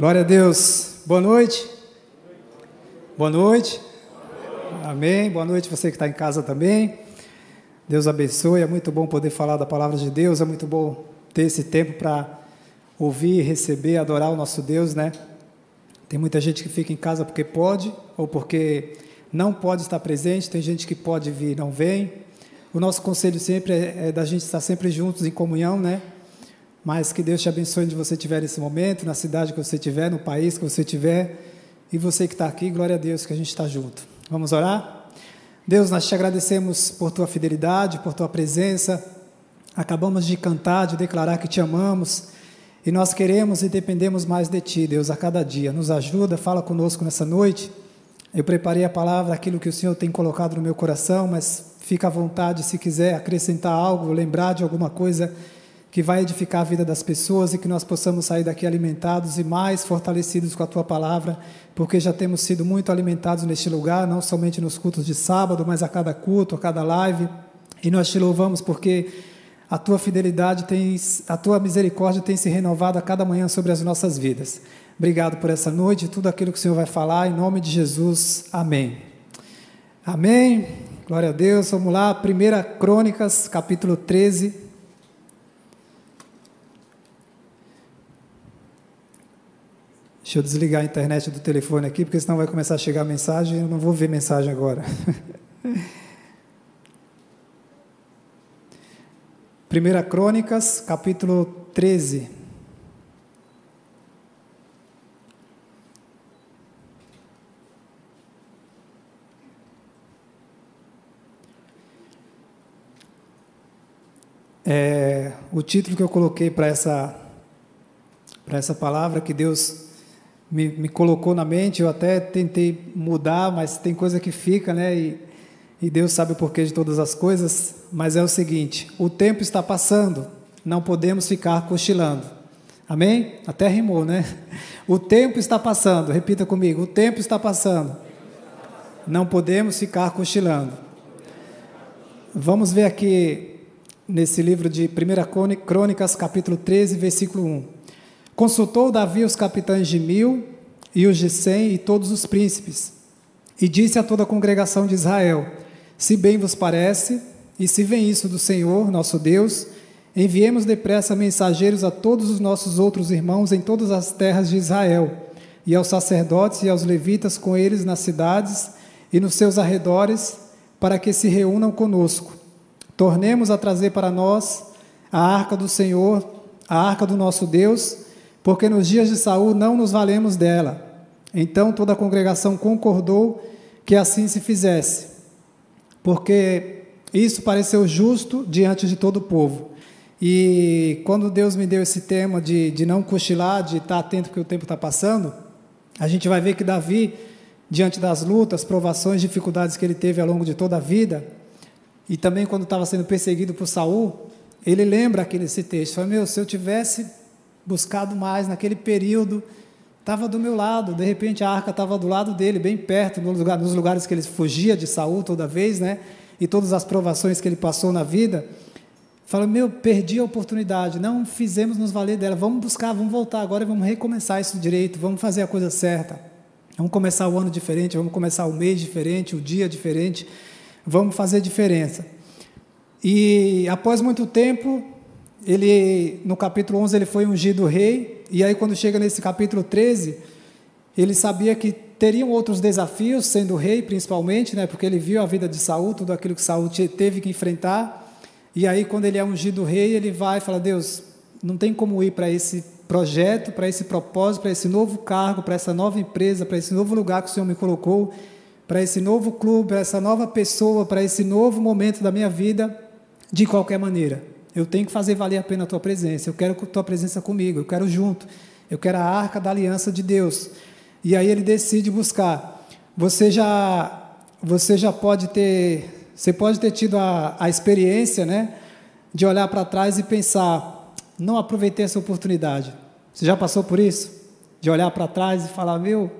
Glória a Deus. Boa noite. Boa noite. Amém. Boa noite você que está em casa também. Deus abençoe. É muito bom poder falar da palavra de Deus. É muito bom ter esse tempo para ouvir, receber, adorar o nosso Deus, né? Tem muita gente que fica em casa porque pode ou porque não pode estar presente. Tem gente que pode vir e não vem. O nosso conselho sempre é, é da gente estar sempre juntos em comunhão, né? Mas que Deus te abençoe onde você estiver nesse momento, na cidade que você estiver, no país que você estiver. E você que está aqui, glória a Deus que a gente está junto. Vamos orar? Deus, nós te agradecemos por tua fidelidade, por tua presença. Acabamos de cantar, de declarar que te amamos. E nós queremos e dependemos mais de ti, Deus, a cada dia. Nos ajuda, fala conosco nessa noite. Eu preparei a palavra, aquilo que o Senhor tem colocado no meu coração, mas fica à vontade se quiser acrescentar algo, lembrar de alguma coisa que vai edificar a vida das pessoas e que nós possamos sair daqui alimentados e mais fortalecidos com a tua palavra, porque já temos sido muito alimentados neste lugar, não somente nos cultos de sábado, mas a cada culto, a cada live. E nós te louvamos porque a tua fidelidade tem, a tua misericórdia tem se renovado a cada manhã sobre as nossas vidas. Obrigado por essa noite e tudo aquilo que o Senhor vai falar, em nome de Jesus. Amém. Amém. Glória a Deus. Vamos lá, 1 Crônicas, capítulo 13. Deixa eu desligar a internet do telefone aqui, porque senão vai começar a chegar mensagem e eu não vou ver mensagem agora. Primeira Crônicas, capítulo 13. É, o título que eu coloquei para essa, para essa palavra que Deus me, me, colocou na mente, eu até tentei mudar, mas tem coisa que fica, né? E, e Deus sabe o porquê de todas as coisas, mas é o seguinte: o tempo está passando, não podemos ficar cochilando. Amém? Até rimou, né? O tempo está passando, repita comigo: o tempo está passando, não podemos ficar cochilando. Vamos ver aqui nesse livro de 1 Crônicas, capítulo 13, versículo 1. Consultou Davi os capitães de mil e os de cem e todos os príncipes, e disse a toda a congregação de Israel: Se bem vos parece, e se vem isso do Senhor, nosso Deus, enviemos depressa mensageiros a todos os nossos outros irmãos em todas as terras de Israel, e aos sacerdotes e aos levitas com eles nas cidades e nos seus arredores, para que se reúnam conosco. Tornemos a trazer para nós a arca do Senhor, a arca do nosso Deus, porque nos dias de Saul não nos valemos dela. Então toda a congregação concordou que assim se fizesse, porque isso pareceu justo diante de todo o povo. E quando Deus me deu esse tema de, de não cochilar, de estar atento porque o tempo está passando, a gente vai ver que Davi, diante das lutas, provações, dificuldades que ele teve ao longo de toda a vida, e também quando estava sendo perseguido por Saul, ele lembra aqui nesse texto, fala, meu, se eu tivesse buscado mais naquele período, estava do meu lado, de repente a arca estava do lado dele, bem perto, no lugar, nos lugares que ele fugia de Saul toda vez, né? E todas as provações que ele passou na vida. Fala, meu, perdi a oportunidade, não fizemos nos valer dela, vamos buscar, vamos voltar agora e vamos recomeçar isso direito, vamos fazer a coisa certa. Vamos começar o ano diferente, vamos começar o mês diferente, o dia diferente, vamos fazer diferença. E após muito tempo, ele no capítulo 11 ele foi ungido rei, e aí quando chega nesse capítulo 13, ele sabia que teriam outros desafios sendo rei, principalmente, né, porque ele viu a vida de Saul, tudo aquilo que Saul teve que enfrentar. E aí quando ele é ungido rei, ele vai e fala: "Deus, não tem como ir para esse projeto, para esse propósito, para esse novo cargo, para essa nova empresa, para esse novo lugar que o Senhor me colocou, para esse novo clube, para essa nova pessoa, para esse novo momento da minha vida, de qualquer maneira. Eu tenho que fazer valer a pena a tua presença. Eu quero a tua presença comigo. Eu quero junto. Eu quero a arca da aliança de Deus. E aí ele decide buscar. Você já, você já pode ter, você pode ter tido a, a experiência, né, de olhar para trás e pensar, não aproveitei essa oportunidade. Você já passou por isso? De olhar para trás e falar, meu,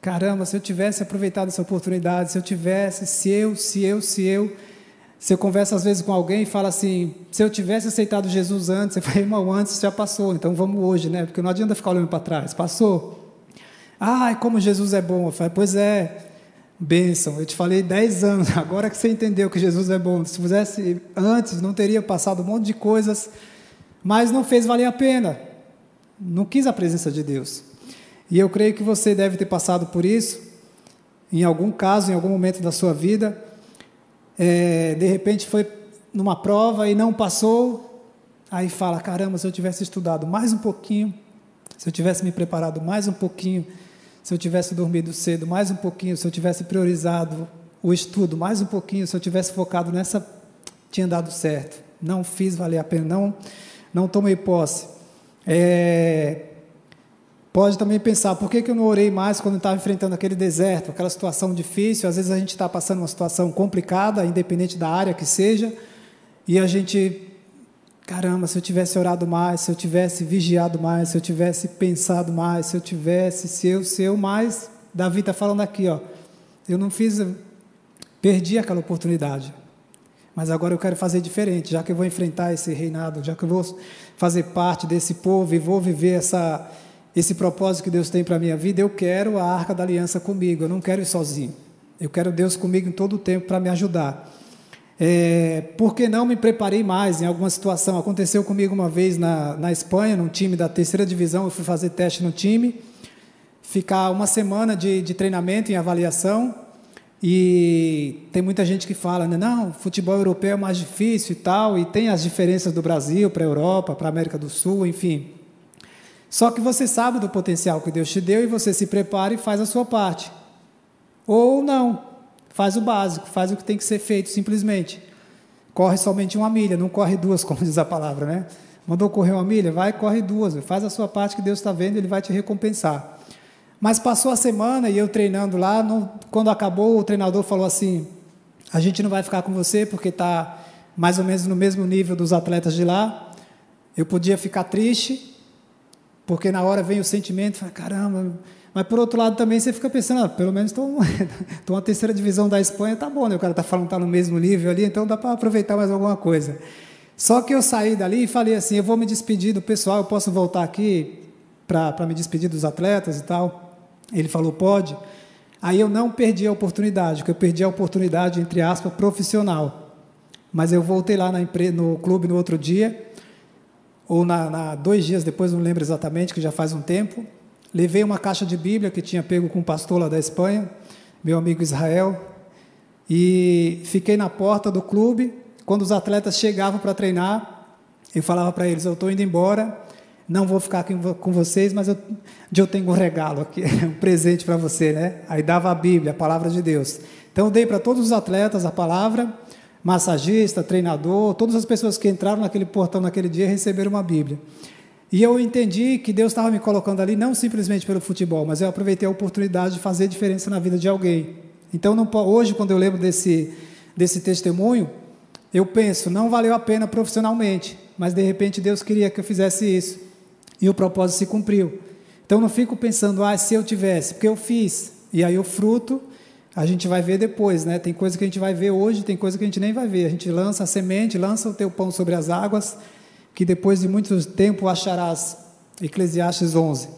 caramba, se eu tivesse aproveitado essa oportunidade, se eu tivesse, se eu, se eu, se eu, Você conversa às vezes com alguém e fala assim: se eu tivesse aceitado Jesus antes, você fala, irmão, antes já passou, então vamos hoje, né? Porque não adianta ficar olhando para trás, passou. Ai, como Jesus é bom. Eu falei, pois é, bênção. Eu te falei 10 anos, agora que você entendeu que Jesus é bom. Se fizesse antes, não teria passado um monte de coisas, mas não fez valer a pena. Não quis a presença de Deus. E eu creio que você deve ter passado por isso, em algum caso, em algum momento da sua vida é, de repente foi numa prova e não passou, aí fala: caramba, se eu tivesse estudado mais um pouquinho, se eu tivesse me preparado mais um pouquinho, se eu tivesse dormido cedo mais um pouquinho, se eu tivesse priorizado o estudo mais um pouquinho, se eu tivesse focado nessa, tinha dado certo. Não fiz valer a pena, não, não tomei posse. É, Pode também pensar, por que, que eu não orei mais quando estava enfrentando aquele deserto, aquela situação difícil? Às vezes a gente está passando uma situação complicada, independente da área que seja, e a gente, caramba, se eu tivesse orado mais, se eu tivesse vigiado mais, se eu tivesse pensado mais, se eu tivesse, se eu, se eu mais. Davi está falando aqui, ó, eu não fiz, perdi aquela oportunidade, mas agora eu quero fazer diferente, já que eu vou enfrentar esse reinado, já que eu vou fazer parte desse povo e vou viver essa esse propósito que Deus tem para a minha vida, eu quero a arca da aliança comigo, eu não quero ir sozinho. Eu quero Deus comigo em todo o tempo para me ajudar. É, por que não me preparei mais em alguma situação? Aconteceu comigo uma vez na, na Espanha, num time da terceira divisão, eu fui fazer teste no time, ficar uma semana de, de treinamento em avaliação, e tem muita gente que fala, né, não, futebol europeu é mais difícil e tal, e tem as diferenças do Brasil para a Europa, para a América do Sul, enfim. Só que você sabe do potencial que Deus te deu e você se prepara e faz a sua parte. Ou não, faz o básico, faz o que tem que ser feito simplesmente. Corre somente uma milha, não corre duas, como diz a palavra, né? Mandou correr uma milha, vai, corre duas, faz a sua parte que Deus está vendo, Ele vai te recompensar. Mas passou a semana e eu treinando lá, quando acabou, o treinador falou assim: a gente não vai ficar com você porque está mais ou menos no mesmo nível dos atletas de lá. Eu podia ficar triste, porque na hora vem o sentimento, fala, caramba. Mas por outro lado também você fica pensando, ah, pelo menos estou uma terceira divisão da Espanha, tá bom, né? O cara está falando que está no mesmo nível ali, então dá para aproveitar mais alguma coisa. Só que eu saí dali e falei assim, eu vou me despedir do pessoal, eu posso voltar aqui para me despedir dos atletas e tal. Ele falou, pode. Aí eu não perdi a oportunidade, porque eu perdi a oportunidade, entre aspas, profissional. Mas eu voltei lá na, no clube no outro dia, ou na, na, dois dias depois, não lembro exatamente, que já faz um tempo, levei uma caixa de Bíblia que tinha pego com um pastor lá da Espanha, meu amigo Israel, e fiquei na porta do clube. Quando os atletas chegavam para treinar, eu falava para eles: Eu estou indo embora, não vou ficar aqui com vocês, mas eu, eu tenho um regalo aqui, um presente para você, né? Aí dava a Bíblia, a palavra de Deus. Então eu dei para todos os atletas a palavra massagista, treinador, todas as pessoas que entraram naquele portão naquele dia receberam uma Bíblia. E eu entendi que Deus estava me colocando ali não simplesmente pelo futebol, mas eu aproveitei a oportunidade de fazer diferença na vida de alguém. Então, não, hoje, quando eu lembro desse, desse testemunho, eu penso, não valeu a pena profissionalmente, mas de repente Deus queria que eu fizesse isso. E o propósito se cumpriu. Então, não fico pensando, ah, se eu tivesse, porque eu fiz. E aí o fruto a gente vai ver depois, né? Tem coisa que a gente vai ver hoje, tem coisa que a gente nem vai ver. A gente lança a semente, lança o teu pão sobre as águas, que depois de muito tempo acharás. Eclesiastes 11.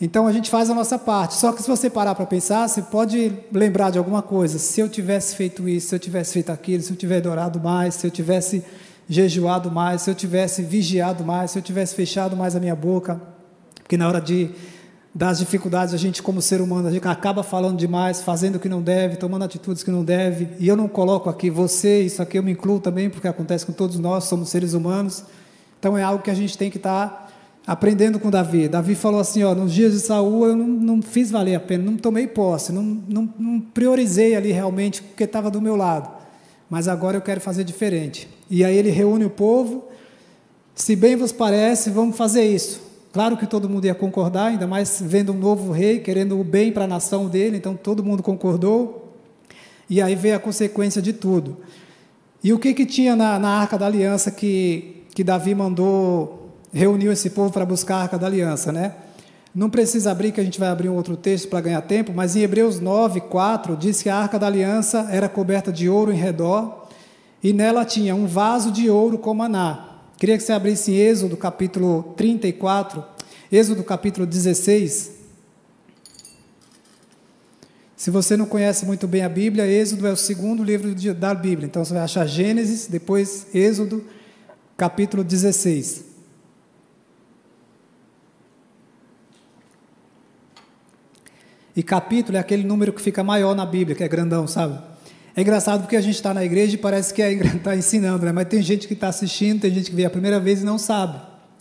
Então a gente faz a nossa parte. Só que se você parar para pensar, você pode lembrar de alguma coisa. Se eu tivesse feito isso, se eu tivesse feito aquilo, se eu tivesse adorado mais, se eu tivesse jejuado mais, se eu tivesse vigiado mais, se eu tivesse fechado mais a minha boca, porque na hora de das dificuldades, a gente, como ser humano, a gente acaba falando demais, fazendo o que não deve, tomando atitudes que não deve. E eu não coloco aqui você, isso aqui eu me incluo também, porque acontece com todos nós, somos seres humanos. Então é algo que a gente tem que estar tá aprendendo com Davi. Davi falou assim: ó, nos dias de Saul eu não, não fiz valer a pena, não tomei posse, não, não, não priorizei ali realmente porque estava do meu lado. Mas agora eu quero fazer diferente. E aí ele reúne o povo. Se bem vos parece, vamos fazer isso. Claro que todo mundo ia concordar, ainda mais vendo um novo rei, querendo o bem para a nação dele, então todo mundo concordou. E aí veio a consequência de tudo. E o que, que tinha na, na Arca da Aliança que, que Davi mandou, reuniu esse povo para buscar a Arca da Aliança, né? Não precisa abrir, que a gente vai abrir um outro texto para ganhar tempo, mas em Hebreus 9, 4, diz que a Arca da Aliança era coberta de ouro em redor, e nela tinha um vaso de ouro com maná. Queria que você abrisse Êxodo capítulo 34, Êxodo capítulo 16. Se você não conhece muito bem a Bíblia, Êxodo é o segundo livro da Bíblia. Então você vai achar Gênesis, depois Êxodo, capítulo 16. E capítulo é aquele número que fica maior na Bíblia, que é grandão, sabe? É engraçado porque a gente está na igreja e parece que está ensinando, né? mas tem gente que está assistindo, tem gente que veio a primeira vez e não sabe.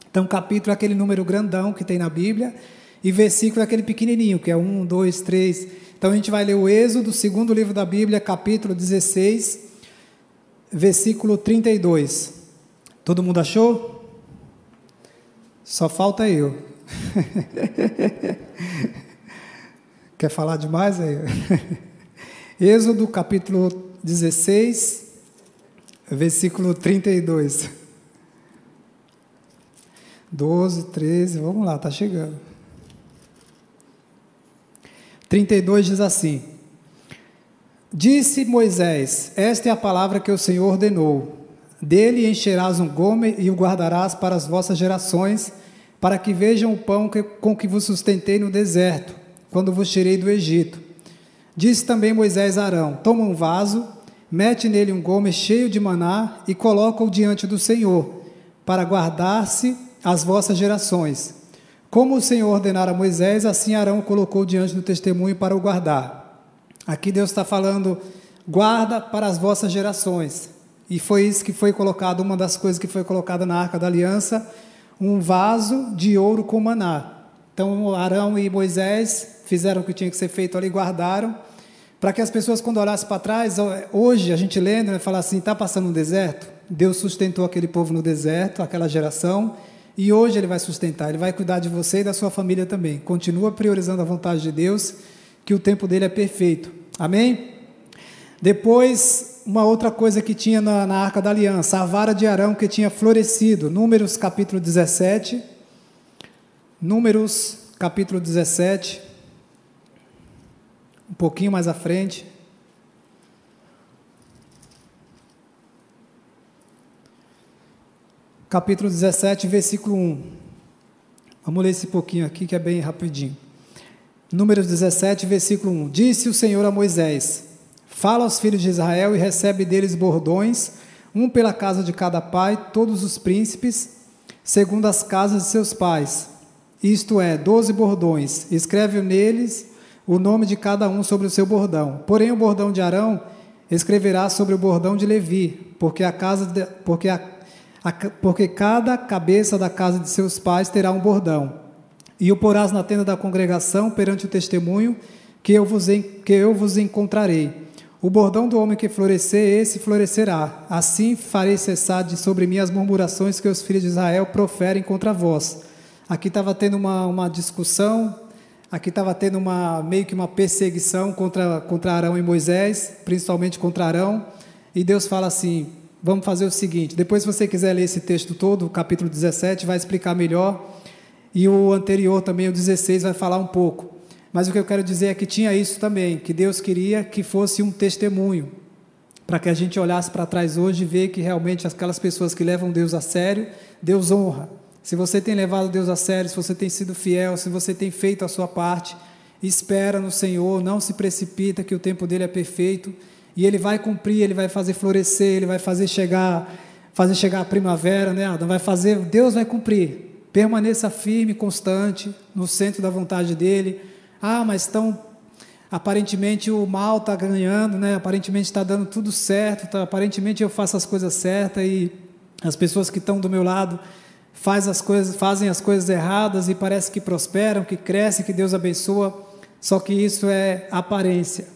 Então, capítulo é aquele número grandão que tem na Bíblia, e versículo é aquele pequenininho, que é um, dois, três. Então a gente vai ler o Êxodo, segundo livro da Bíblia, capítulo 16, versículo 32. Todo mundo achou? Só falta eu. Quer falar demais aí? Êxodo capítulo 16, versículo 32. 12, 13, vamos lá, está chegando. 32 diz assim: Disse Moisés: Esta é a palavra que o Senhor ordenou. Dele encherás um gome e o guardarás para as vossas gerações, para que vejam o pão que, com que vos sustentei no deserto, quando vos tirei do Egito. Disse também Moisés a Arão: Toma um vaso, mete nele um gome cheio de maná e coloca-o diante do Senhor, para guardar-se as vossas gerações. Como o Senhor ordenara a Moisés, assim Arão colocou diante do testemunho para o guardar. Aqui Deus está falando, guarda para as vossas gerações. E foi isso que foi colocado, uma das coisas que foi colocada na arca da aliança, um vaso de ouro com maná. Então Arão e Moisés fizeram o que tinha que ser feito ali, guardaram, para que as pessoas, quando olhassem para trás, hoje a gente lendo, né, falar assim: está passando um deserto? Deus sustentou aquele povo no deserto, aquela geração, e hoje Ele vai sustentar, Ele vai cuidar de você e da sua família também. Continua priorizando a vontade de Deus, que o tempo dele é perfeito. Amém? Depois, uma outra coisa que tinha na, na Arca da Aliança, a vara de Arão que tinha florescido. Números capítulo 17. Números capítulo 17. Um pouquinho mais à frente. capítulo 17, versículo 1. Vamos ler esse pouquinho aqui que é bem rapidinho. Números 17, versículo 1. Disse o Senhor a Moisés: Fala aos filhos de Israel e recebe deles bordões, um pela casa de cada pai, todos os príncipes, segundo as casas de seus pais. Isto é, doze bordões. Escreve neles o nome de cada um sobre o seu bordão. Porém, o bordão de Arão escreverá sobre o bordão de Levi, porque a casa de, porque a porque cada cabeça da casa de seus pais terá um bordão. E o porás na tenda da congregação perante o testemunho que eu vos, que eu vos encontrarei. O bordão do homem que florescer, esse florescerá. Assim farei cessar de sobre mim as murmurações que os filhos de Israel proferem contra vós. Aqui estava tendo uma, uma discussão, aqui estava tendo uma, meio que uma perseguição contra, contra Arão e Moisés, principalmente contra Arão. E Deus fala assim: vamos fazer o seguinte: depois, se você quiser ler esse texto todo, o capítulo 17, vai explicar melhor, e o anterior também, o 16, vai falar um pouco. Mas o que eu quero dizer é que tinha isso também, que Deus queria que fosse um testemunho, para que a gente olhasse para trás hoje e ver que realmente aquelas pessoas que levam Deus a sério, Deus honra. Se você tem levado Deus a sério, se você tem sido fiel, se você tem feito a sua parte, espera no Senhor, não se precipita, que o tempo dele é perfeito e ele vai cumprir, ele vai fazer florescer, ele vai fazer chegar, fazer chegar a primavera, né, Adam? Vai fazer, Deus vai cumprir. Permaneça firme, constante, no centro da vontade dele. Ah, mas estão aparentemente o mal está ganhando, né? Aparentemente está dando tudo certo, tá? aparentemente eu faço as coisas certas e as pessoas que estão do meu lado faz as coisas, fazem as coisas erradas e parece que prosperam, que crescem, que Deus abençoa. Só que isso é aparência.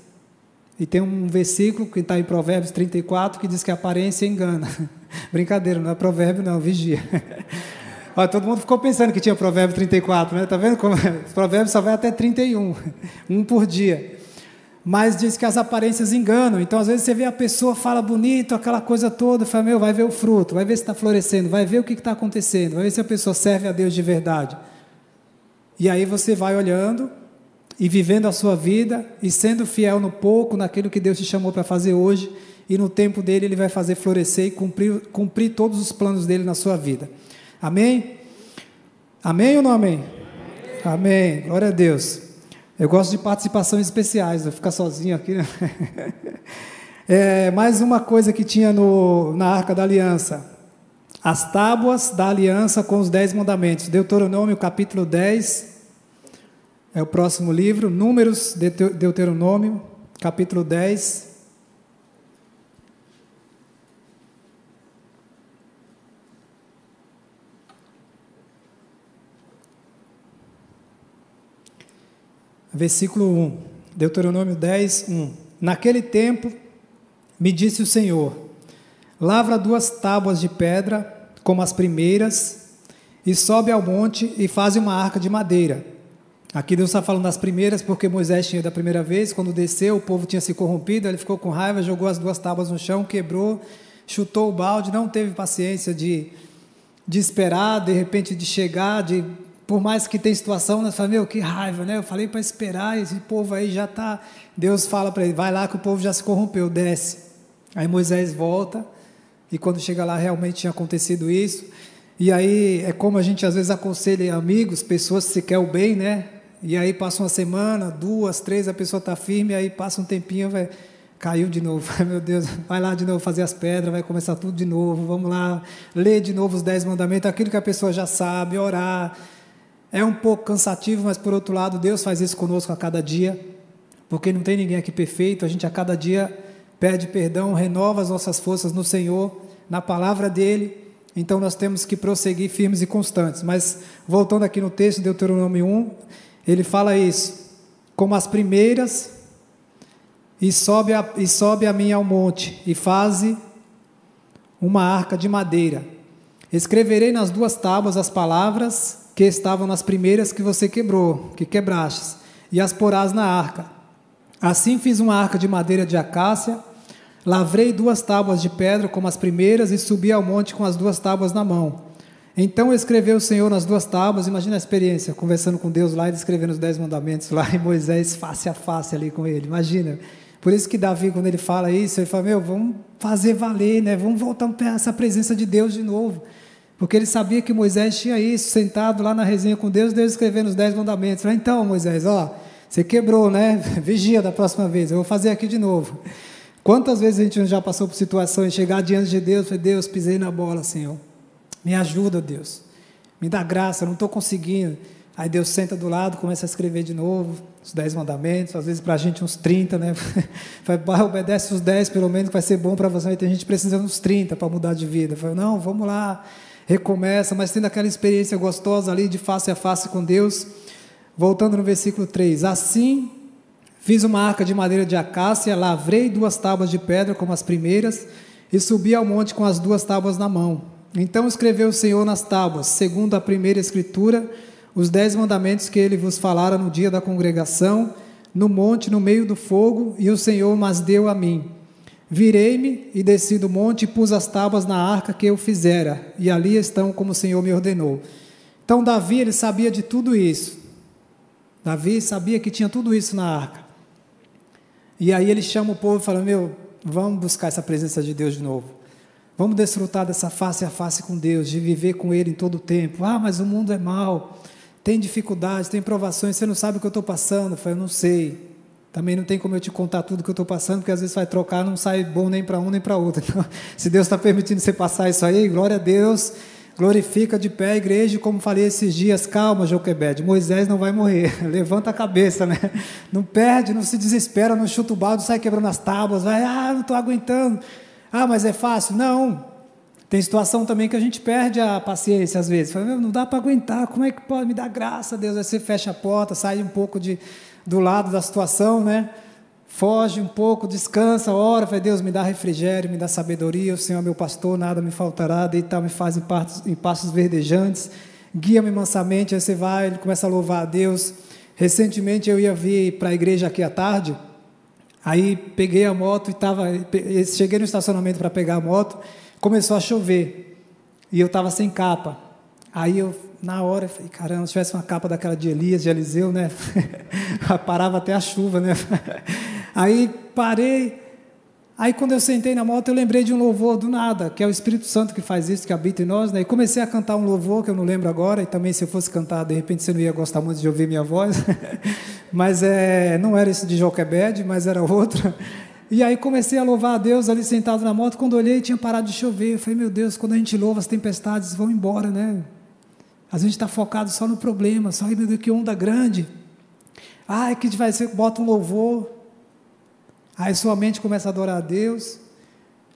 E tem um versículo que está em Provérbios 34 que diz que a aparência engana. Brincadeira, não é provérbio, não, vigia. Olha, todo mundo ficou pensando que tinha provérbio 34, né? Tá vendo como provérbio só vai até 31, um por dia. Mas diz que as aparências enganam. Então, às vezes, você vê a pessoa, fala bonito, aquela coisa toda, fala, meu, vai ver o fruto, vai ver se está florescendo, vai ver o que está acontecendo, vai ver se a pessoa serve a Deus de verdade. E aí você vai olhando e vivendo a sua vida e sendo fiel no pouco, naquilo que Deus te chamou para fazer hoje, e no tempo dele ele vai fazer florescer e cumprir, cumprir todos os planos dele na sua vida. Amém? Amém ou não amém? Amém. amém. Glória a Deus. Eu gosto de participações especiais, vou ficar sozinho aqui. Né? É, mais uma coisa que tinha no, na Arca da Aliança. As tábuas da aliança com os dez mandamentos. Deuteronômio capítulo 10. É o próximo livro. Números, Deuteronômio, capítulo 10. Versículo 1. Deuteronômio 10, 1. Naquele tempo me disse o Senhor: Lavra duas tábuas de pedra, como as primeiras, e sobe ao monte e faz uma arca de madeira. Aqui Deus está falando das primeiras, porque Moisés tinha da primeira vez, quando desceu, o povo tinha se corrompido, ele ficou com raiva, jogou as duas tábuas no chão, quebrou, chutou o balde, não teve paciência de, de esperar, de repente de chegar, de por mais que tenha situação, nós falamos, meu, que raiva, né? Eu falei para esperar, esse povo aí já está. Deus fala para ele, vai lá que o povo já se corrompeu, desce. Aí Moisés volta, e quando chega lá realmente tinha acontecido isso. E aí é como a gente às vezes aconselha amigos, pessoas que se quer o bem, né? E aí passa uma semana, duas, três, a pessoa está firme, aí passa um tempinho, vai, caiu de novo. Meu Deus, vai lá de novo fazer as pedras, vai começar tudo de novo, vamos lá, ler de novo os dez mandamentos, aquilo que a pessoa já sabe, orar. É um pouco cansativo, mas por outro lado, Deus faz isso conosco a cada dia, porque não tem ninguém aqui perfeito, a gente a cada dia pede perdão, renova as nossas forças no Senhor, na palavra dele. Então nós temos que prosseguir firmes e constantes. Mas voltando aqui no texto de Deuteronômio 1, ele fala isso: como as primeiras, e sobe a, e sobe a mim ao monte, e faze uma arca de madeira. Escreverei nas duas tábuas as palavras que estavam nas primeiras que você quebrou, que quebrastes, e as porás na arca. Assim fiz uma arca de madeira de acácia Lavrei duas tábuas de pedra como as primeiras e subi ao monte com as duas tábuas na mão. Então escreveu o Senhor nas duas tábuas, imagina a experiência, conversando com Deus lá e escrevendo os dez mandamentos lá, e Moisés face a face ali com ele, imagina. Por isso que Davi, quando ele fala isso, ele fala, meu, vamos fazer valer, né? vamos voltar para essa presença de Deus de novo. Porque ele sabia que Moisés tinha isso, sentado lá na resenha com Deus, Deus escrevendo os dez mandamentos. Então, Moisés, ó, você quebrou, né? Vigia da próxima vez, eu vou fazer aqui de novo. Quantas vezes a gente já passou por situações, chegar diante de Deus, e Deus, pisei na bola, Senhor. Me ajuda, Deus. Me dá graça, não estou conseguindo. Aí Deus senta do lado, começa a escrever de novo os dez mandamentos, às vezes para a gente uns 30, né? Vai, obedece os 10 pelo menos, que vai ser bom para você. Aí tem gente precisando uns 30 para mudar de vida. Fala, não, vamos lá, recomeça, mas tendo aquela experiência gostosa ali de face a face com Deus. Voltando no versículo 3: Assim Fiz uma arca de madeira de acácia, lavrei duas tábuas de pedra como as primeiras, e subi ao monte com as duas tábuas na mão. Então escreveu o Senhor nas tábuas, segundo a primeira escritura, os dez mandamentos que ele vos falara no dia da congregação, no monte, no meio do fogo, e o Senhor mas deu a mim. Virei-me e desci do monte e pus as tábuas na arca que eu fizera, e ali estão como o Senhor me ordenou. Então Davi, ele sabia de tudo isso. Davi sabia que tinha tudo isso na arca. E aí ele chama o povo e fala: Meu, vamos buscar essa presença de Deus de novo. Vamos desfrutar dessa face a face com Deus, de viver com Ele em todo o tempo. Ah, mas o mundo é mau, tem dificuldades, tem provações, você não sabe o que eu estou passando. Eu falei, eu não sei. Também não tem como eu te contar tudo que eu estou passando, porque às vezes vai trocar, não sai bom nem para um nem para outro. Então, se Deus está permitindo você passar isso aí, glória a Deus. Glorifica de pé a igreja, como falei esses dias, calma, Joquebed, Moisés não vai morrer, levanta a cabeça, né? Não perde, não se desespera, não chuta o balde, sai quebrando as tábuas, vai, ah, não estou aguentando, ah, mas é fácil. Não, tem situação também que a gente perde a paciência às vezes, Fala, não dá para aguentar, como é que pode me dar graça, Deus? Aí você fecha a porta, sai um pouco de, do lado da situação, né? Foge um pouco, descansa, ora, vai Deus, me dá refrigério, me dá sabedoria, o Senhor é meu pastor, nada me faltará, deitar me faz em passos, em passos verdejantes, guia-me mansamente, aí você vai, ele começa a louvar a Deus. Recentemente eu ia vir para a igreja aqui à tarde, aí peguei a moto e estava, cheguei no estacionamento para pegar a moto, começou a chover, e eu estava sem capa. Aí eu, na hora, falei, caramba, se tivesse uma capa daquela de Elias, de Eliseu, né? Parava até a chuva, né? Aí parei, Aí quando eu sentei na moto, eu lembrei de um louvor do nada, que é o Espírito Santo que faz isso, que habita em nós, né? E comecei a cantar um louvor que eu não lembro agora, e também se eu fosse cantar, de repente você não ia gostar muito de ouvir minha voz. mas é, não era esse de Joquebed, mas era outro. E aí comecei a louvar a Deus ali sentado na moto, quando olhei tinha parado de chover. Eu falei, meu Deus, quando a gente louva as tempestades vão embora, né? A gente está focado só no problema, só, Deus, que onda grande. Ah, é que vai ser, bota um louvor, Aí sua mente começa a adorar a Deus.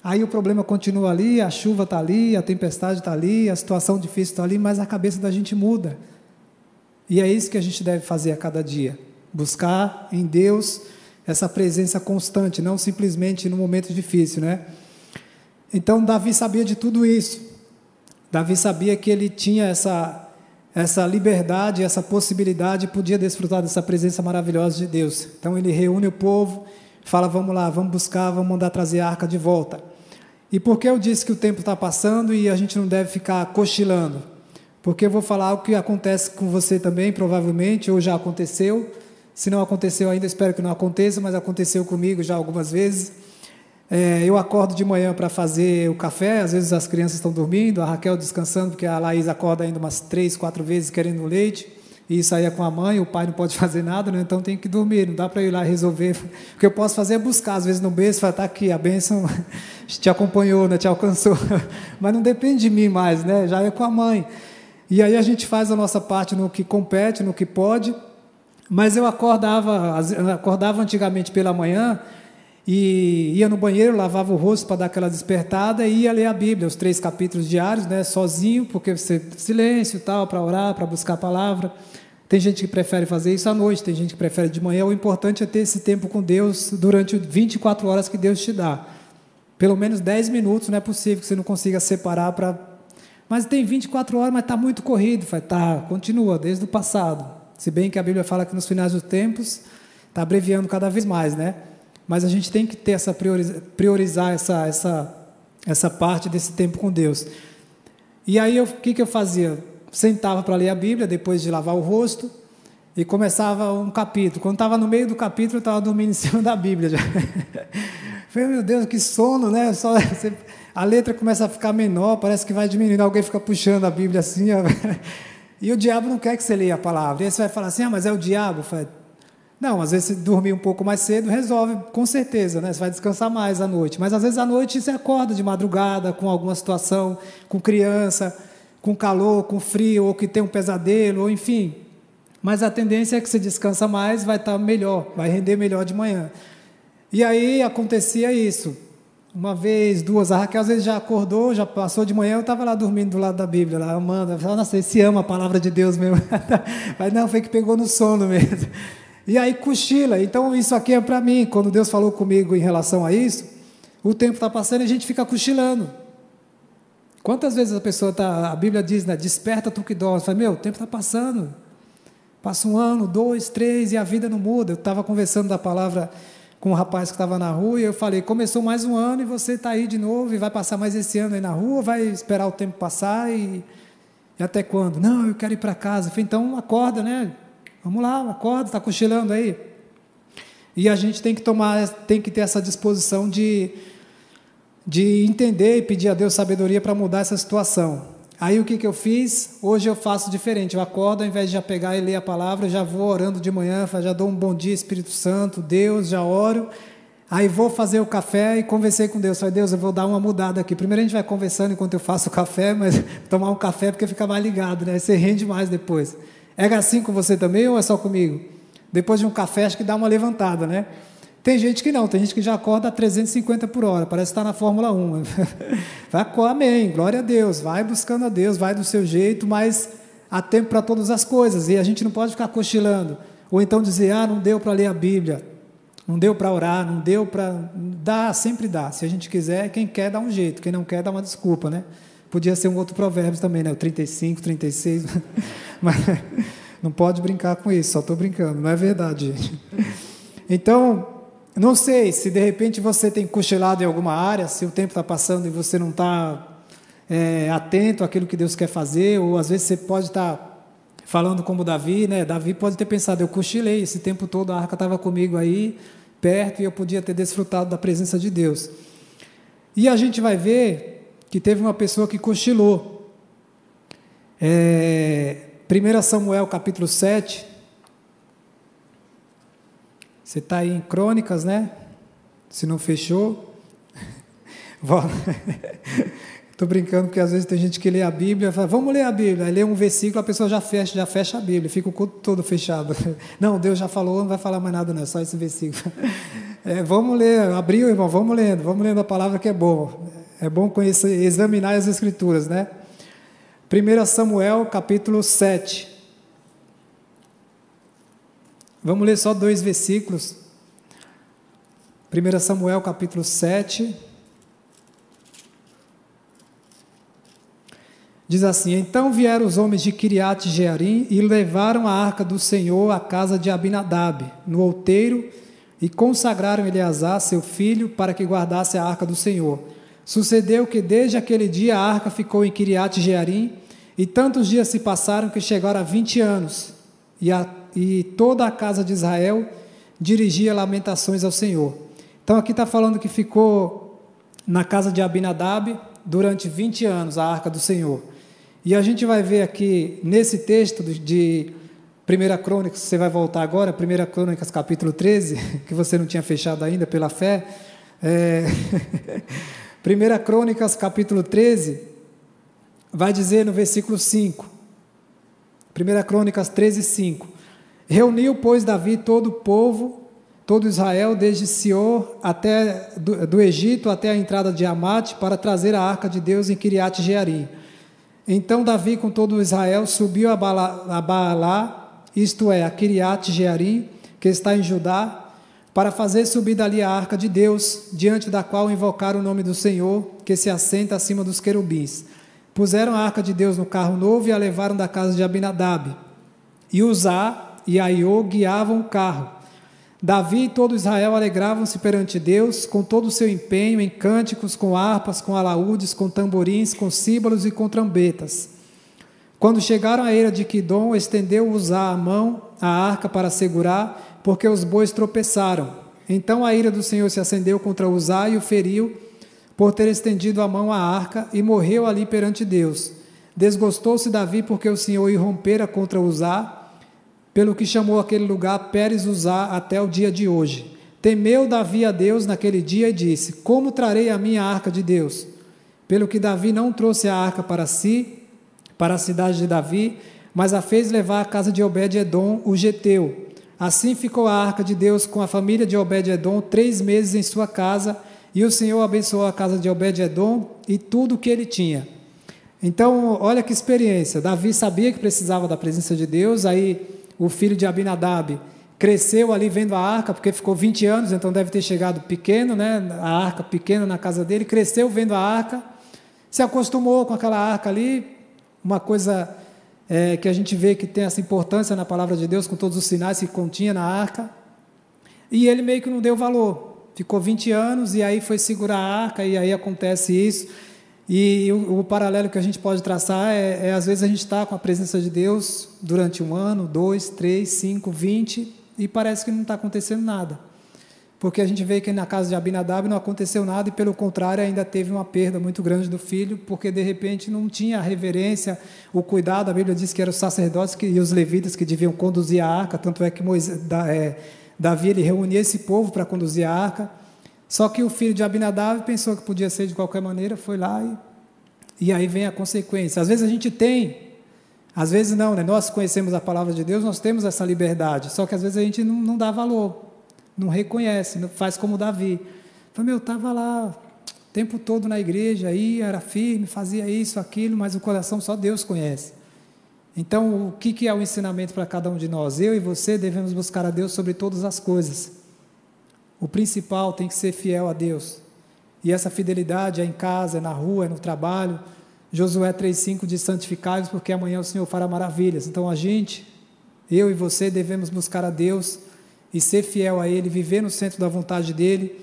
Aí o problema continua ali, a chuva está ali, a tempestade está ali, a situação difícil está ali, mas a cabeça da gente muda. E é isso que a gente deve fazer a cada dia: buscar em Deus essa presença constante, não simplesmente no momento difícil, né? Então Davi sabia de tudo isso. Davi sabia que ele tinha essa essa liberdade, essa possibilidade, podia desfrutar dessa presença maravilhosa de Deus. Então ele reúne o povo, fala: vamos lá, vamos buscar, vamos mandar trazer a arca de volta. E por que eu disse que o tempo está passando e a gente não deve ficar cochilando? Porque eu vou falar o que acontece com você também, provavelmente, ou já aconteceu. Se não aconteceu ainda, espero que não aconteça, mas aconteceu comigo já algumas vezes. É, eu acordo de manhã para fazer o café, às vezes as crianças estão dormindo, a Raquel descansando, porque a Laís acorda ainda umas três, quatro vezes querendo leite e sair com a mãe, o pai não pode fazer nada, né? então tem que dormir, não dá para ir lá resolver. O que eu posso fazer é buscar, às vezes no berço, falar, está aqui, a bênção te acompanhou, né? te alcançou, mas não depende de mim mais, né? já é com a mãe. E aí a gente faz a nossa parte no que compete, no que pode, mas eu acordava, acordava antigamente pela manhã, e ia no banheiro, lavava o rosto para dar aquela despertada e ia ler a Bíblia, os três capítulos diários, né, sozinho, porque você silêncio, tal, para orar, para buscar a palavra. Tem gente que prefere fazer isso à noite, tem gente que prefere de manhã. O importante é ter esse tempo com Deus durante 24 horas que Deus te dá. Pelo menos 10 minutos, não é possível que você não consiga separar para. Mas tem 24 horas, mas está muito corrido. Fala, tá, continua, desde o passado. Se bem que a Bíblia fala que nos finais dos tempos está abreviando cada vez mais, né? Mas a gente tem que ter essa priorizar, priorizar essa, essa, essa parte desse tempo com Deus. E aí o que, que eu fazia? Sentava para ler a Bíblia depois de lavar o rosto e começava um capítulo. Quando estava no meio do capítulo, eu estava dormindo em cima da Bíblia já. Falei, meu Deus, que sono, né? Só, você, a letra começa a ficar menor, parece que vai diminuindo, alguém fica puxando a Bíblia assim. Ó. E o diabo não quer que você leia a palavra. E aí você vai falar assim, ah, mas é o diabo. Falei, não, às vezes dormir um pouco mais cedo resolve, com certeza, né? Você vai descansar mais à noite. Mas às vezes à noite você acorda de madrugada com alguma situação, com criança, com calor, com frio, ou que tem um pesadelo, ou enfim. Mas a tendência é que você descansa mais, vai estar melhor, vai render melhor de manhã. E aí acontecia isso. Uma vez, duas, a Raquel às vezes já acordou, já passou de manhã, eu estava lá dormindo do lado da Bíblia, lá amando. Falei, nossa, esse ama a palavra de Deus mesmo. Mas não, foi que pegou no sono mesmo. E aí cochila. Então isso aqui é para mim. Quando Deus falou comigo em relação a isso, o tempo está passando e a gente fica cochilando. Quantas vezes a pessoa está, a Bíblia diz, né, desperta tu que dorme. Fala, meu, o tempo está passando. Passa um ano, dois, três e a vida não muda. Eu estava conversando da palavra com um rapaz que estava na rua e eu falei, começou mais um ano e você está aí de novo e vai passar mais esse ano aí na rua, vai esperar o tempo passar e, e até quando? Não, eu quero ir para casa. Falei, então acorda, né? Vamos lá, acorda, está cochilando aí. E a gente tem que tomar, tem que ter essa disposição de, de entender e pedir a Deus sabedoria para mudar essa situação. Aí o que, que eu fiz? Hoje eu faço diferente. Eu acordo, ao invés de já pegar e ler a palavra, já vou orando de manhã, já dou um bom dia, Espírito Santo, Deus, já oro. Aí vou fazer o café e conversei com Deus. Falei, Deus, eu vou dar uma mudada aqui. Primeiro a gente vai conversando enquanto eu faço o café, mas tomar um café porque fica mais ligado, né? Você rende mais depois. É assim com você também ou é só comigo? Depois de um café, acho que dá uma levantada, né? Tem gente que não, tem gente que já acorda a 350 por hora, parece estar na Fórmula 1. vai, amém, glória a Deus, vai buscando a Deus, vai do seu jeito, mas há tempo para todas as coisas e a gente não pode ficar cochilando. Ou então dizer, ah, não deu para ler a Bíblia, não deu para orar, não deu para. Dá, sempre dá. Se a gente quiser, quem quer dá um jeito, quem não quer dá uma desculpa, né? Podia ser um outro provérbio também, né? O 35, 36. Mas não pode brincar com isso, só estou brincando, não é verdade. Então, não sei se de repente você tem cochilado em alguma área, se o tempo está passando e você não está é, atento àquilo que Deus quer fazer, ou às vezes você pode estar tá falando como Davi, né? Davi pode ter pensado, eu cochilei esse tempo todo, a arca estava comigo aí, perto e eu podia ter desfrutado da presença de Deus. E a gente vai ver que teve uma pessoa que cochilou. É, 1 Samuel capítulo 7. Você está aí em Crônicas, né? Se não fechou. Estou brincando porque às vezes tem gente que lê a Bíblia fala, vamos ler a Bíblia. Aí lê um versículo, a pessoa já fecha, já fecha a Bíblia, fica o culto todo fechado. Não, Deus já falou, não vai falar mais nada, não, é só esse versículo. É, vamos ler, abriu, irmão, vamos lendo, vamos lendo a palavra que é bom. É bom conhecer, examinar as Escrituras, né? 1 Samuel, capítulo 7. Vamos ler só dois versículos. 1 Samuel, capítulo 7. Diz assim: Então vieram os homens de Kiriat Jearim e levaram a arca do Senhor à casa de Abinadab, no outeiro, e consagraram Eleazar, seu filho, para que guardasse a arca do Senhor. Sucedeu que desde aquele dia a arca ficou em Kiriat Jearim, e tantos dias se passaram que chegaram a vinte anos, e, a, e toda a casa de Israel dirigia lamentações ao Senhor. Então aqui está falando que ficou na casa de Abinadab durante 20 anos a arca do Senhor. E a gente vai ver aqui nesse texto de 1 Crônicas, você vai voltar agora, 1 Crônicas capítulo 13, que você não tinha fechado ainda pela fé. É, 1 Crônicas capítulo 13, vai dizer no versículo 5. 1 Crônicas 13, 5. Reuniu, pois, Davi todo o povo, todo Israel, desde Sior até do, do Egito até a entrada de Amate, para trazer a arca de Deus em Kiriat Jearim. Então Davi com todo Israel subiu a Baalá, isto é, a Kiriat Jearim, que está em Judá, para fazer subir dali a arca de Deus, diante da qual invocaram o nome do Senhor, que se assenta acima dos querubins. Puseram a arca de Deus no carro novo e a levaram da casa de Abinadab. E Uzá e Aiô guiavam o carro. Davi e todo Israel alegravam-se perante Deus com todo o seu empenho em cânticos, com harpas, com alaúdes, com tamborins, com símbolos e com trombetas. Quando chegaram à eira de Quidom, estendeu Uzá a mão, a arca para segurar, porque os bois tropeçaram. Então a ira do Senhor se acendeu contra Uzá e o feriu, por ter estendido a mão à arca, e morreu ali perante Deus. Desgostou-se Davi porque o Senhor irrompera contra Uzá, pelo que chamou aquele lugar Pérez Uzá até o dia de hoje. Temeu Davi a Deus naquele dia e disse: Como trarei a minha arca de Deus? Pelo que Davi não trouxe a arca para si, para a cidade de Davi, mas a fez levar à casa de Obed-Edom, o geteu. Assim ficou a arca de Deus com a família de Obed-Edom três meses em sua casa, e o Senhor abençoou a casa de Obed-Edom e tudo o que ele tinha. Então, olha que experiência. Davi sabia que precisava da presença de Deus, aí o filho de Abinadab, cresceu ali vendo a arca, porque ficou 20 anos, então deve ter chegado pequeno, né? A arca pequena na casa dele, cresceu vendo a arca, se acostumou com aquela arca ali, uma coisa é, que a gente vê que tem essa importância na palavra de Deus, com todos os sinais que continha na arca, e ele meio que não deu valor. Ficou 20 anos e aí foi segurar a arca, e aí acontece isso. E o, o, paralelo que a gente pode traçar é, é às vezes a gente está com a presença de Deus durante um ano, dois, três, cinco, vinte, e parece que não está acontecendo nada. Porque a gente vê que na casa de Abinadab não aconteceu nada e, pelo contrário, ainda teve uma perda muito grande do filho, porque de repente não tinha a reverência, o cuidado. A Bíblia diz que eram os sacerdotes que, e os levitas que deviam conduzir a arca, tanto é que Moisés, da, é, Davi ele reunia esse povo para conduzir a arca. Só que o filho de Abinadab pensou que podia ser de qualquer maneira, foi lá e, e aí vem a consequência. Às vezes a gente tem, às vezes não, né? Nós conhecemos a palavra de Deus, nós temos essa liberdade, só que às vezes a gente não, não dá valor, não reconhece, faz como Davi. Falei, meu, estava lá o tempo todo na igreja, aí era firme, fazia isso, aquilo, mas o coração só Deus conhece. Então, o que, que é o ensinamento para cada um de nós? Eu e você devemos buscar a Deus sobre todas as coisas. O principal tem que ser fiel a Deus. E essa fidelidade é em casa, é na rua, é no trabalho. Josué 3,5 diz: santificai-vos, porque amanhã o Senhor fará maravilhas. Então a gente, eu e você, devemos buscar a Deus e ser fiel a Ele, viver no centro da vontade dEle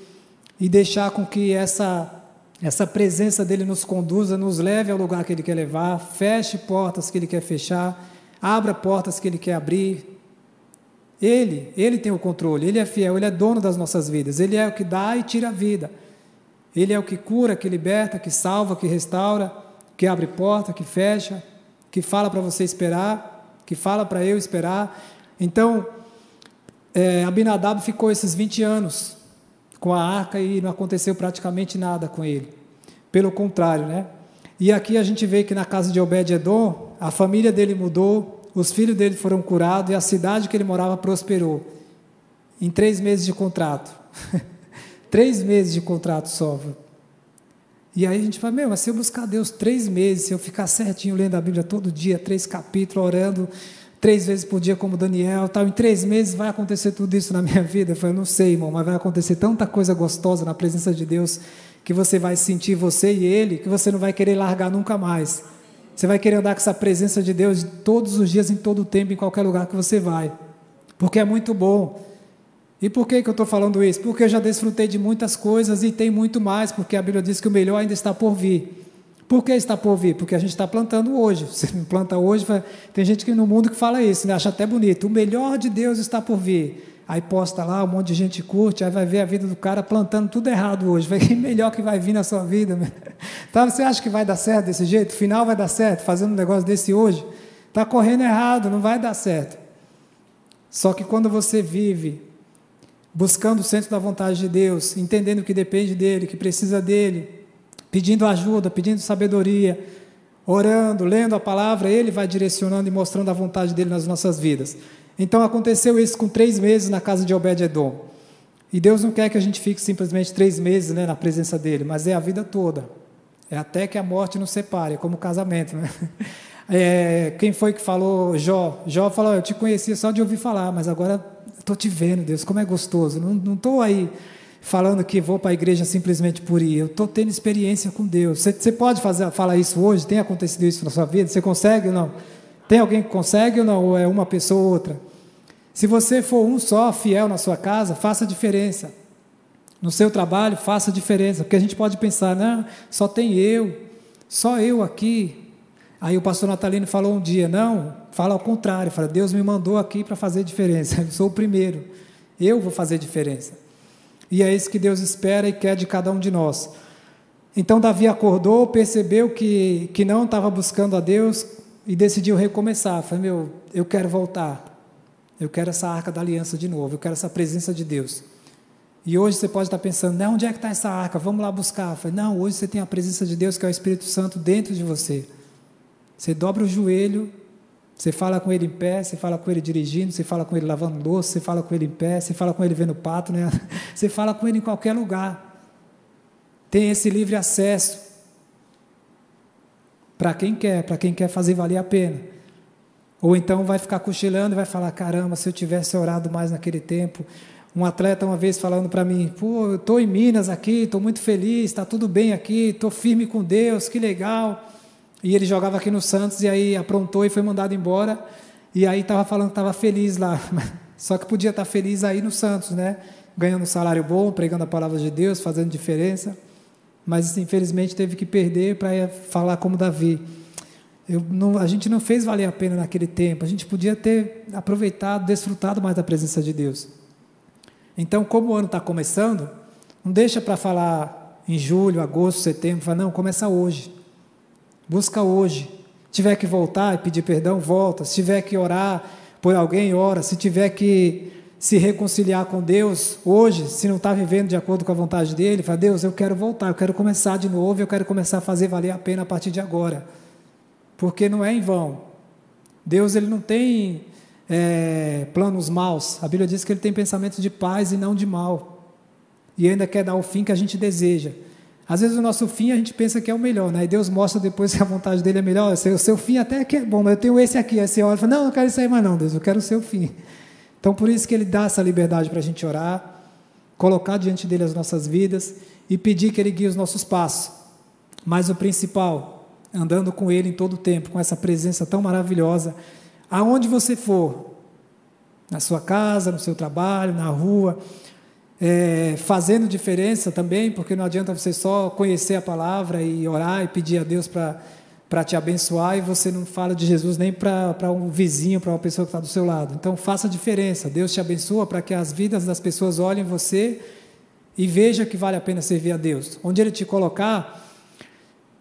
e deixar com que essa, essa presença dEle nos conduza, nos leve ao lugar que Ele quer levar, feche portas que Ele quer fechar, abra portas que Ele quer abrir, Ele, Ele tem o controle, Ele é fiel, Ele é dono das nossas vidas, Ele é o que dá e tira a vida. Ele é o que cura, que liberta, que salva, que restaura, que abre porta, que fecha, que fala para você esperar, que fala para eu esperar. Então, é, Abinadab ficou esses 20 anos com a arca e não aconteceu praticamente nada com ele. Pelo contrário, né? E aqui a gente vê que na casa de Obed-Edom, a família dele mudou, os filhos dele foram curados e a cidade que ele morava prosperou. Em três meses de contrato. três meses de contrato só. E aí a gente fala, meu, mas se eu buscar Deus três meses, se eu ficar certinho lendo a Bíblia todo dia, três capítulos, orando três vezes por dia como Daniel, tal, em três meses vai acontecer tudo isso na minha vida? Eu falei, não sei, irmão, mas vai acontecer tanta coisa gostosa na presença de Deus que você vai sentir você e Ele, que você não vai querer largar nunca mais. Você vai querer andar com essa presença de Deus todos os dias, em todo o tempo, em qualquer lugar que você vai. Porque é muito bom. E por que, que eu estou falando isso? Porque eu já desfrutei de muitas coisas e tem muito mais, porque a Bíblia diz que o melhor ainda está por vir. Por que está por vir? Porque a gente está plantando hoje. Você planta hoje, tem gente que no mundo que fala isso, né? acha até bonito. O melhor de Deus está por vir. Aí posta lá, um monte de gente curte, aí vai ver a vida do cara plantando tudo errado hoje. Vai melhor que vai vir na sua vida. Então você acha que vai dar certo desse jeito? Final vai dar certo, fazendo um negócio desse hoje? Está correndo errado, não vai dar certo. Só que quando você vive buscando o centro da vontade de Deus, entendendo que depende dele, que precisa dele, pedindo ajuda, pedindo sabedoria, orando, lendo a palavra, ele vai direcionando e mostrando a vontade dele nas nossas vidas. Então aconteceu isso com três meses na casa de Obed-Edom. E Deus não quer que a gente fique simplesmente três meses né, na presença dele, mas é a vida toda. É até que a morte nos separe, é como casamento. Né? É, quem foi que falou? Jó. Jó falou: Eu te conhecia só de ouvir falar, mas agora estou te vendo, Deus, como é gostoso. Não estou aí falando que vou para a igreja simplesmente por ir. Eu estou tendo experiência com Deus. Você, você pode fazer, falar isso hoje? Tem acontecido isso na sua vida? Você consegue ou não? Tem alguém que consegue ou não? Ou é uma pessoa ou outra? Se você for um só fiel na sua casa, faça diferença. No seu trabalho, faça diferença. Porque a gente pode pensar, não, só tem eu, só eu aqui. Aí o pastor Natalino falou um dia, não, fala ao contrário, fala, Deus me mandou aqui para fazer diferença. Eu sou o primeiro. Eu vou fazer diferença. E é isso que Deus espera e quer de cada um de nós. Então Davi acordou, percebeu que, que não estava buscando a Deus, e decidiu recomeçar. Falei, meu, eu quero voltar. Eu quero essa arca da aliança de novo. Eu quero essa presença de Deus. E hoje você pode estar pensando, não, onde é que está essa arca? Vamos lá buscar. Falei, não, hoje você tem a presença de Deus, que é o Espírito Santo, dentro de você. Você dobra o joelho, você fala com ele em pé, você fala com ele dirigindo, você fala com ele lavando louça, você fala com ele em pé, você fala com ele vendo pato, né? Você fala com ele em qualquer lugar. Tem esse livre acesso para quem quer, para quem quer fazer valer a pena. Ou então vai ficar cochilando e vai falar: caramba, se eu tivesse orado mais naquele tempo. Um atleta uma vez falando para mim: pô, eu estou em Minas aqui, estou muito feliz, está tudo bem aqui, estou firme com Deus, que legal. E ele jogava aqui no Santos e aí aprontou e foi mandado embora. E aí estava falando que estava feliz lá. Só que podia estar tá feliz aí no Santos, né? Ganhando um salário bom, pregando a palavra de Deus, fazendo diferença mas infelizmente teve que perder para falar como Davi. Não, a gente não fez valer a pena naquele tempo, a gente podia ter aproveitado, desfrutado mais da presença de Deus. Então, como o ano está começando, não deixa para falar em julho, agosto, setembro, fala, não, começa hoje. Busca hoje. Se tiver que voltar e pedir perdão, volta. Se tiver que orar por alguém, ora. Se tiver que se reconciliar com Deus hoje, se não está vivendo de acordo com a vontade dele, fala, Deus, eu quero voltar, eu quero começar de novo, eu quero começar a fazer valer a pena a partir de agora. Porque não é em vão. Deus ele não tem é, planos maus. A Bíblia diz que ele tem pensamentos de paz e não de mal. E ainda quer dar o fim que a gente deseja. Às vezes o nosso fim a gente pensa que é o melhor, né? E Deus mostra depois que a vontade dele é melhor. O seu, seu fim até que é bom, mas eu tenho esse aqui. Aí você olha e fala, não, não quero isso aí mais não, Deus, eu quero o seu fim. Então, por isso que Ele dá essa liberdade para a gente orar, colocar diante dele as nossas vidas e pedir que Ele guie os nossos passos. Mas o principal, andando com Ele em todo o tempo, com essa presença tão maravilhosa, aonde você for, na sua casa, no seu trabalho, na rua, é, fazendo diferença também, porque não adianta você só conhecer a palavra e orar e pedir a Deus para te abençoar e você não fala de Jesus nem para um vizinho, para uma pessoa que está do seu lado. Então faça diferença. Deus te abençoa para que as vidas das pessoas olhem você e veja que vale a pena servir a Deus. Onde Ele te colocar,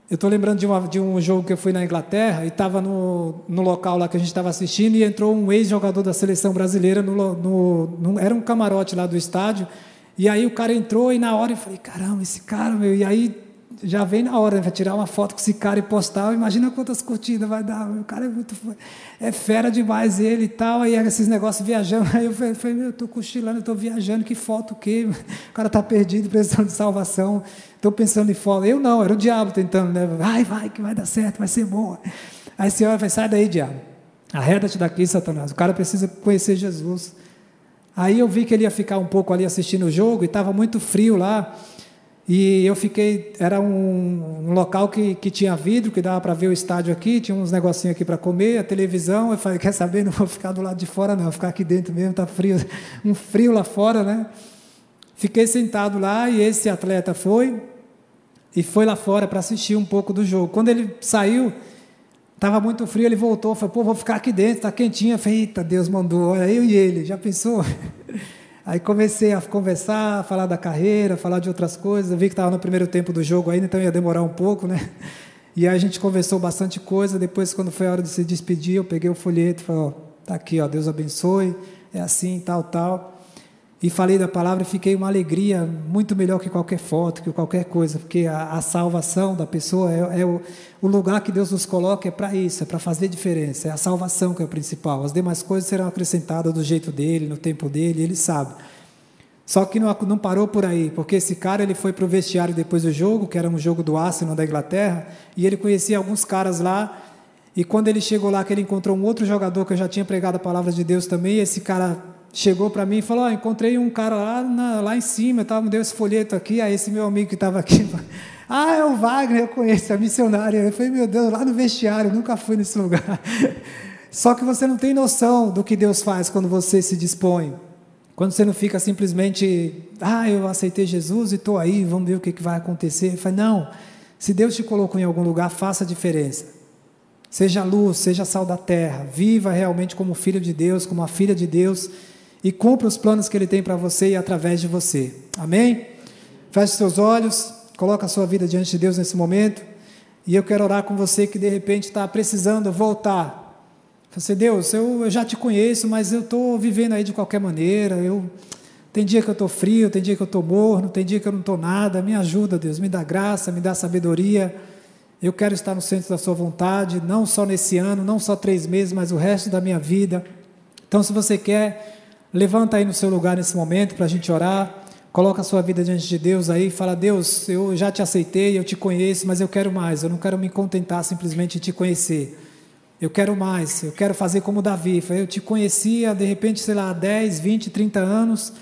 eu estou lembrando de, uma, de, um jogo que eu fui na Inglaterra e estava no, no local lá que a gente estava assistindo e entrou um ex-jogador da seleção brasileira, no, no, no, era um camarote lá do estádio, e aí o cara entrou e na hora eu falei, caramba, esse cara, meu, e aí já vem na hora, né? vai tirar uma foto com esse cara e postar, imagina quantas curtidas vai dar, o cara é muito, é fera demais ele e tal, aí esses negócios viajando, aí eu falei, meu, eu estou cochilando, eu estou viajando, que foto o quê? O cara está perdido, precisando de salvação, estou pensando em foto, eu não, era o diabo tentando, né? vai, vai, que vai dar certo, vai ser bom, aí a senhora vai, sai daí diabo, arreda-te daqui Satanás, o cara precisa conhecer Jesus, aí eu vi que ele ia ficar um pouco ali assistindo o jogo, e estava muito frio lá, e eu fiquei, era um, um, local que, que tinha vidro, que dava para ver o estádio aqui, tinha uns negocinhos aqui para comer, a televisão. Eu falei, quer saber, não vou ficar do lado de fora, não, vou ficar aqui dentro mesmo, está frio, um frio lá fora, né? Fiquei sentado lá e esse atleta foi e foi lá fora para assistir um pouco do jogo. Quando ele saiu, estava muito frio, ele voltou, falou, pô, vou ficar aqui dentro, está quentinho. Eu falei, eita, Deus mandou, olha, eu e ele, já pensou? Aí comecei a conversar, a falar da carreira, falar de outras coisas. Eu vi que estava no primeiro tempo do jogo ainda, então ia demorar um pouco, né? E aí a gente conversou bastante coisa. Depois, quando foi a hora de se despedir, eu peguei o folheto e falei: ó, tá aqui, ó, Deus abençoe, é assim, tal, tal e falei da palavra e fiquei uma alegria muito melhor que qualquer foto, que qualquer coisa, porque a, a salvação da pessoa é, é o, o, lugar que Deus nos coloca é para isso, é para fazer diferença, é a salvação que é o principal. As demais coisas serão acrescentadas do jeito dele, no tempo dele, ele sabe. Só que não, não parou por aí, porque esse cara ele foi para o vestiário depois do jogo, que era um jogo do Arsenal da Inglaterra, e ele conhecia alguns caras lá. E quando ele chegou lá, que ele encontrou um outro jogador que eu já tinha pregado a palavra de Deus também, esse cara chegou para mim e falou: oh, encontrei um cara lá, na, lá em cima, tá, me deu esse folheto aqui. Aí esse meu amigo que estava aqui, ah, é o Wagner, eu conheço, é missionário. Eu falei: meu Deus, lá no vestiário, nunca fui nesse lugar. Só que você não tem noção do que Deus faz quando você se dispõe. Quando você não fica simplesmente, ah, eu aceitei Jesus e estou aí, vamos ver o que, que vai acontecer. Falei, não, se Deus te colocou em algum lugar, faça a diferença. Seja luz, seja sal da terra, viva realmente como filho de Deus, como uma filha de Deus e cumpra os planos que Ele tem para você e através de você. Amém? Feche seus olhos, coloque a sua vida diante de Deus nesse momento. E eu quero orar com você que de repente está precisando voltar. Você, Deus, eu, eu já te conheço, mas eu estou vivendo aí de qualquer maneira. Eu tem dia que eu estou frio, tem dia que eu estou morno, tem dia que eu não estou nada. Me ajuda, Deus, me dá graça, me dá sabedoria. Eu quero estar no centro da Sua vontade, não só nesse ano, não só três meses, mas o resto da minha vida. Então, se você quer Levanta aí no seu lugar nesse momento para a gente orar. Coloca a sua vida diante de Deus aí. Fala, Deus, eu já te aceitei, eu te conheço, mas eu quero mais. Eu não quero me contentar simplesmente em te conhecer. Eu quero mais. Eu quero fazer como Davi. Eu te conhecia, de repente, sei lá, 10, 20, 30 anos,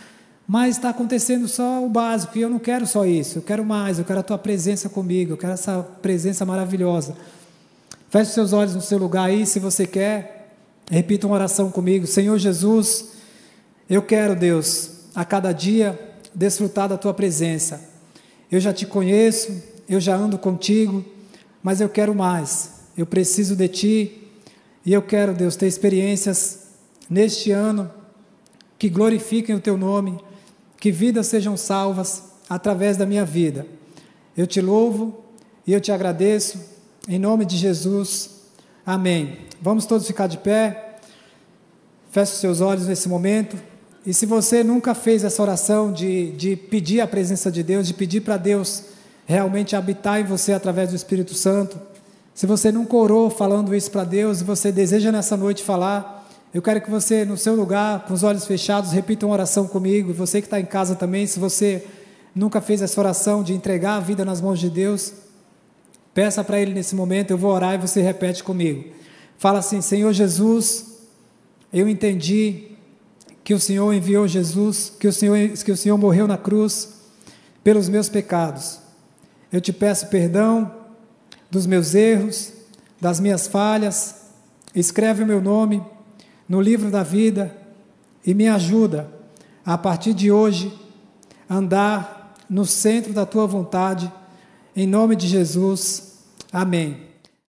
mas está acontecendo só o básico. E eu não quero só isso. Eu quero mais. Eu quero a tua presença comigo. Eu quero essa presença maravilhosa. Feche seus olhos no seu lugar aí, se você quer. Repita uma oração comigo. Senhor Jesus. Eu quero, Deus, a cada dia desfrutar da tua presença. Eu já te conheço, eu já ando contigo, mas eu quero mais. Eu preciso de ti e eu quero, Deus, ter experiências neste ano que glorifiquem o teu nome, que vidas sejam salvas através da minha vida. Eu te louvo e eu te agradeço em nome de Jesus. Amém. Vamos todos ficar de pé. Feche os seus olhos nesse momento. E se você nunca fez essa oração de, de pedir a presença de Deus, de pedir para Deus realmente habitar em você através do Espírito Santo, se você nunca orou falando isso para Deus e você deseja nessa noite falar, eu quero que você, no seu lugar, com os olhos fechados, repita uma oração comigo. Você que está em casa também, se você nunca fez essa oração de entregar a vida nas mãos de Deus, peça para Ele nesse momento, eu vou orar e você repete comigo. Fala assim: Senhor Jesus, eu entendi que o Senhor enviou Jesus, que o Senhor, que o Senhor morreu na cruz pelos meus pecados. Eu te peço perdão dos meus erros, das minhas falhas. Escreve o meu nome no livro da vida e me ajuda a partir de hoje andar no centro da tua vontade. Em nome de Jesus. Amém.